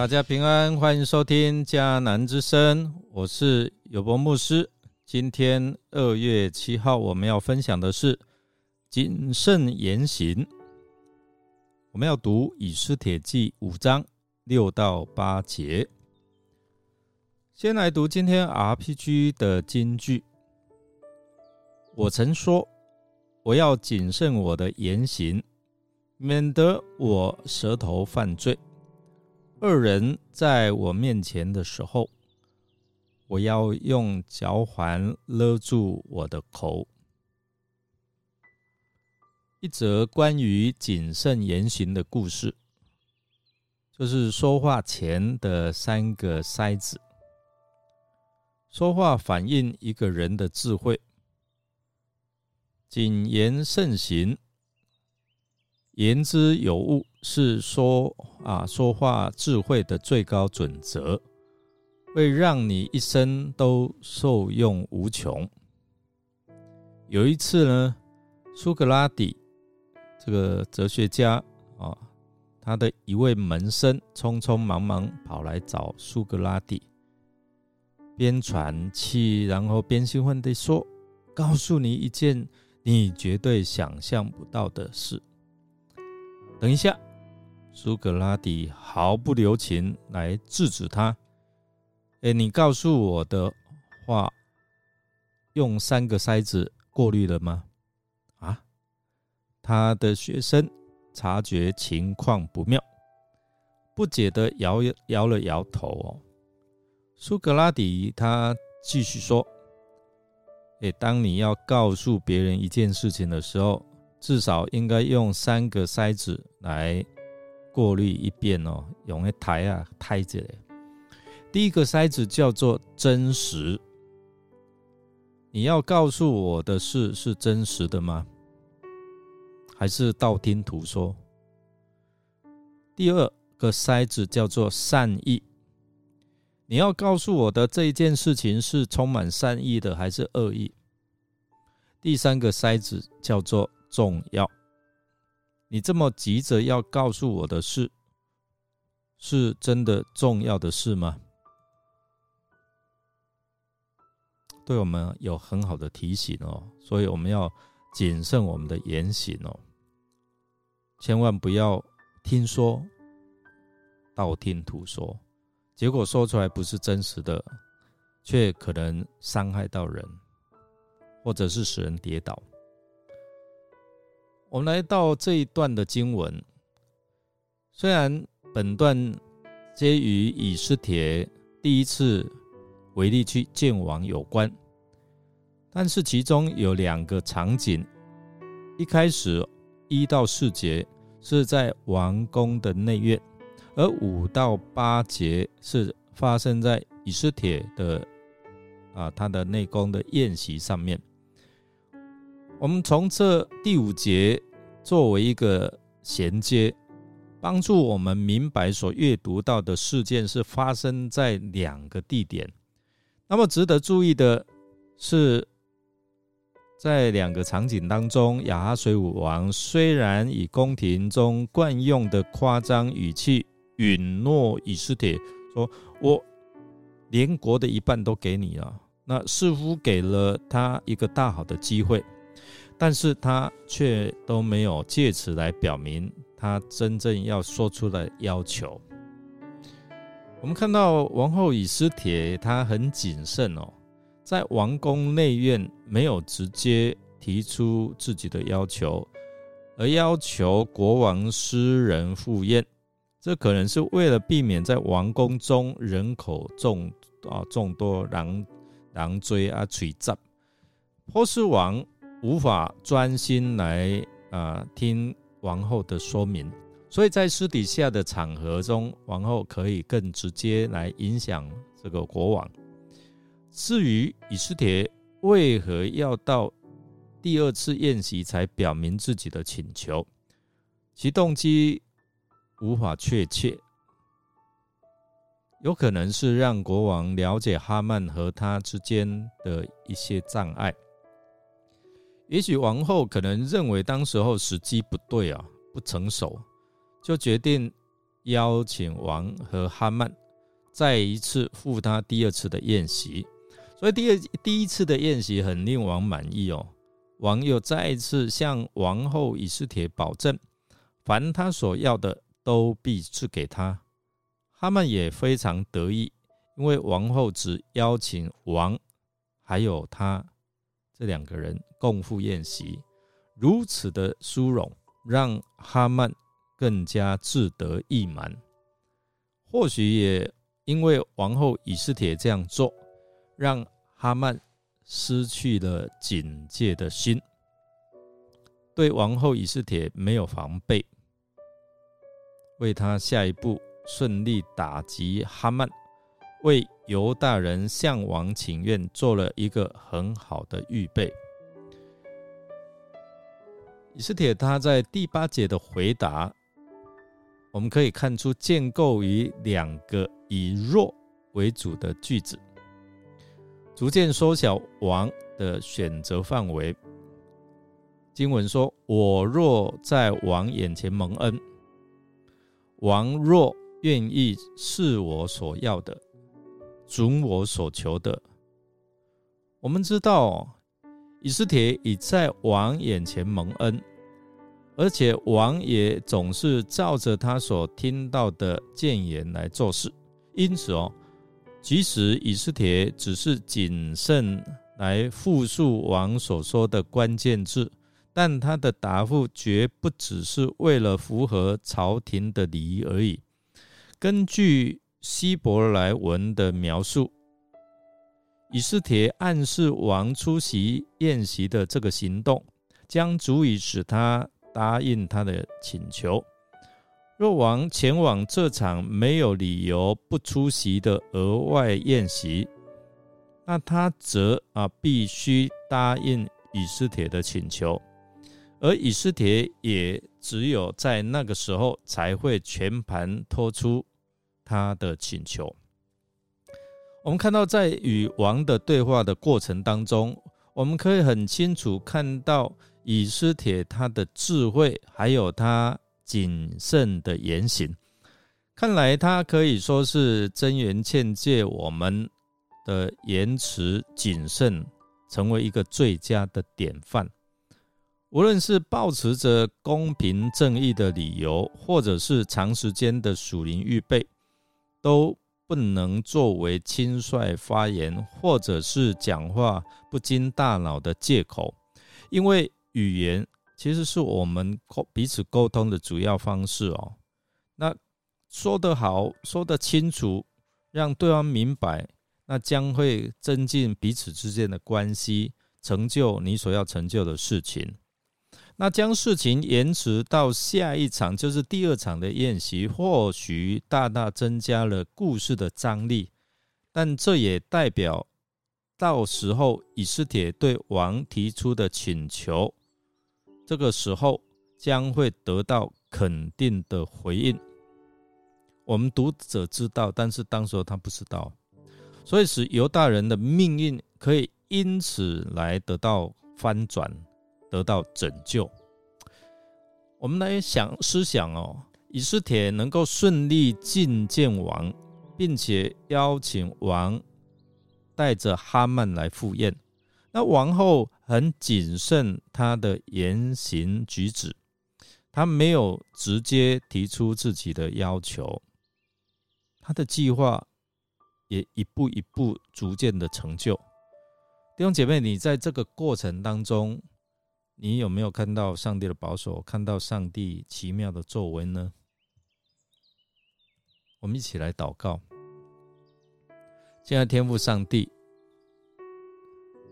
大家平安，欢迎收听迦南之声，我是有博牧师。今天二月七号，我们要分享的是谨慎言行。我们要读以斯帖记五章六到八节。先来读今天 RPG 的金句。我曾说，我要谨慎我的言行，免得我舌头犯罪。二人在我面前的时候，我要用脚环勒住我的口。一则关于谨慎言行的故事，就是说话前的三个筛子。说话反映一个人的智慧，谨言慎行。言之有物是说啊，说话智慧的最高准则，会让你一生都受用无穷。有一次呢，苏格拉底这个哲学家啊，他的一位门生匆匆忙忙跑来找苏格拉底，边喘气，然后边兴奋地说：“告诉你一件你绝对想象不到的事。”等一下，苏格拉底毫不留情来制止他。哎，你告诉我的话，用三个筛子过滤了吗？他的学生察觉情况不妙，不解的摇摇了摇头。哦，苏格拉底他继续说：“哎，当你要告诉别人一件事情的时候。”至少应该用三个筛子来过滤一遍哦，用一台啊台子。第一个筛子叫做真实，你要告诉我的事是真实的吗？还是道听途说？第二个筛子叫做善意，你要告诉我的这一件事情是充满善意的还是恶意？第三个筛子叫做。重要，你这么急着要告诉我的事，是真的重要的事吗？对我们有很好的提醒哦，所以我们要谨慎我们的言行哦，千万不要听说道听途说，结果说出来不是真实的，却可能伤害到人，或者是使人跌倒。我们来到这一段的经文，虽然本段皆与以斯帖第一次为例去见王有关，但是其中有两个场景，一开始一到四节是在王宫的内院，而五到八节是发生在以斯帖的啊他的内宫的宴席上面。我们从这第五节作为一个衔接，帮助我们明白所阅读到的事件是发生在两个地点。那么值得注意的是，在两个场景当中，亚哈水武王虽然以宫廷中惯用的夸张语气允诺以斯帖说：“我连国的一半都给你了。”那似乎给了他一个大好的机会。但是他却都没有借此来表明他真正要说出的要求。我们看到王后以斯帖，她很谨慎哦，在王宫内院没有直接提出自己的要求，而要求国王私人赴宴。这可能是为了避免在王宫中人口众啊众多狼狼追啊追杂，波斯王。无法专心来啊听王后的说明，所以在私底下的场合中，王后可以更直接来影响这个国王。至于以斯帖为何要到第二次宴席才表明自己的请求，其动机无法确切，有可能是让国王了解哈曼和他之间的一些障碍。也许王后可能认为当时候时机不对啊，不成熟，就决定邀请王和哈曼再一次赴他第二次的宴席。所以第二第一次的宴席很令王满意哦。王又再一次向王后以斯帖保证，凡他所要的都必赐给他。哈曼也非常得意，因为王后只邀请王还有他这两个人。共赴宴席，如此的殊荣，让哈曼更加自得意满。或许也因为王后以斯帖这样做，让哈曼失去了警戒的心，对王后以斯帖没有防备，为他下一步顺利打击哈曼，为犹大人向王请愿做了一个很好的预备。以斯帖他在第八节的回答，我们可以看出建构于两个以弱为主的句子，逐渐缩小王的选择范围。经文说：“我若在王眼前蒙恩，王若愿意是我所要的，准我所求的。”我们知道。以斯帖已在王眼前蒙恩，而且王也总是照着他所听到的谏言来做事。因此哦，即使以斯帖只是谨慎来复述王所说的关键字，但他的答复绝不只是为了符合朝廷的礼仪而已。根据希伯来文的描述。以斯帖暗示王出席宴席的这个行动，将足以使他答应他的请求。若王前往这场没有理由不出席的额外宴席，那他则啊必须答应以斯帖的请求，而以斯帖也只有在那个时候才会全盘托出他的请求。我们看到，在与王的对话的过程当中，我们可以很清楚看到以斯帖他的智慧，还有他谨慎的言行。看来他可以说是真言劝诫我们的言辞谨慎，成为一个最佳的典范。无论是保持着公平正义的理由，或者是长时间的属灵预备，都。不能作为轻率发言或者是讲话不经大脑的借口，因为语言其实是我们彼此沟通的主要方式哦。那说得好，说得清楚，让对方明白，那将会增进彼此之间的关系，成就你所要成就的事情。那将事情延迟到下一场，就是第二场的宴席，或许大大增加了故事的张力，但这也代表到时候以斯帖对王提出的请求，这个时候将会得到肯定的回应。我们读者知道，但是当时候他不知道，所以使犹大人的命运可以因此来得到翻转。得到拯救。我们来想思想哦，以斯帖能够顺利觐见王，并且邀请王带着哈曼来赴宴。那王后很谨慎他的言行举止，他没有直接提出自己的要求，他的计划也一步一步逐渐的成就。弟兄姐妹，你在这个过程当中。你有没有看到上帝的保守？看到上帝奇妙的作为呢？我们一起来祷告。现在天父上帝，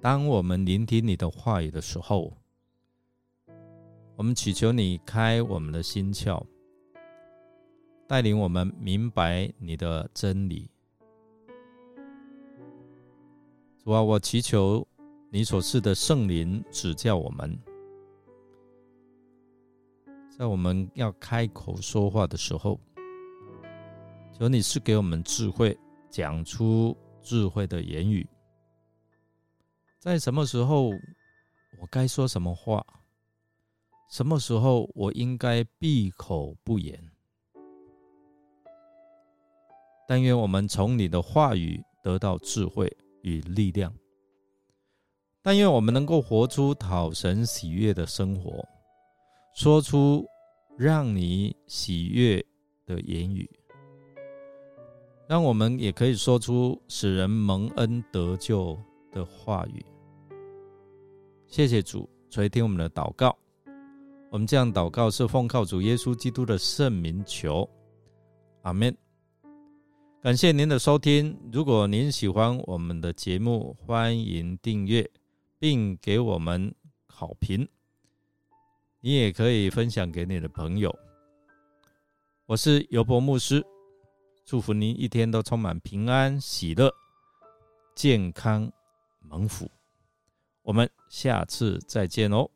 当我们聆听你的话语的时候，我们祈求你开我们的心窍，带领我们明白你的真理。主啊，我祈求你所赐的圣灵指教我们，在我们要开口说话的时候，求你是给我们智慧，讲出智慧的言语。在什么时候我该说什么话？什么时候我应该闭口不言？但愿我们从你的话语得到智慧与力量。但愿我们能够活出讨神喜悦的生活，说出让你喜悦的言语，让我们也可以说出使人蒙恩得救的话语。谢谢主垂听我们的祷告。我们这样祷告是奉靠主耶稣基督的圣名求，阿门。感谢您的收听。如果您喜欢我们的节目，欢迎订阅并给我们好评。你也可以分享给你的朋友。我是尤伯牧师，祝福您一天都充满平安、喜乐、健康、蒙福。我们下次再见哦。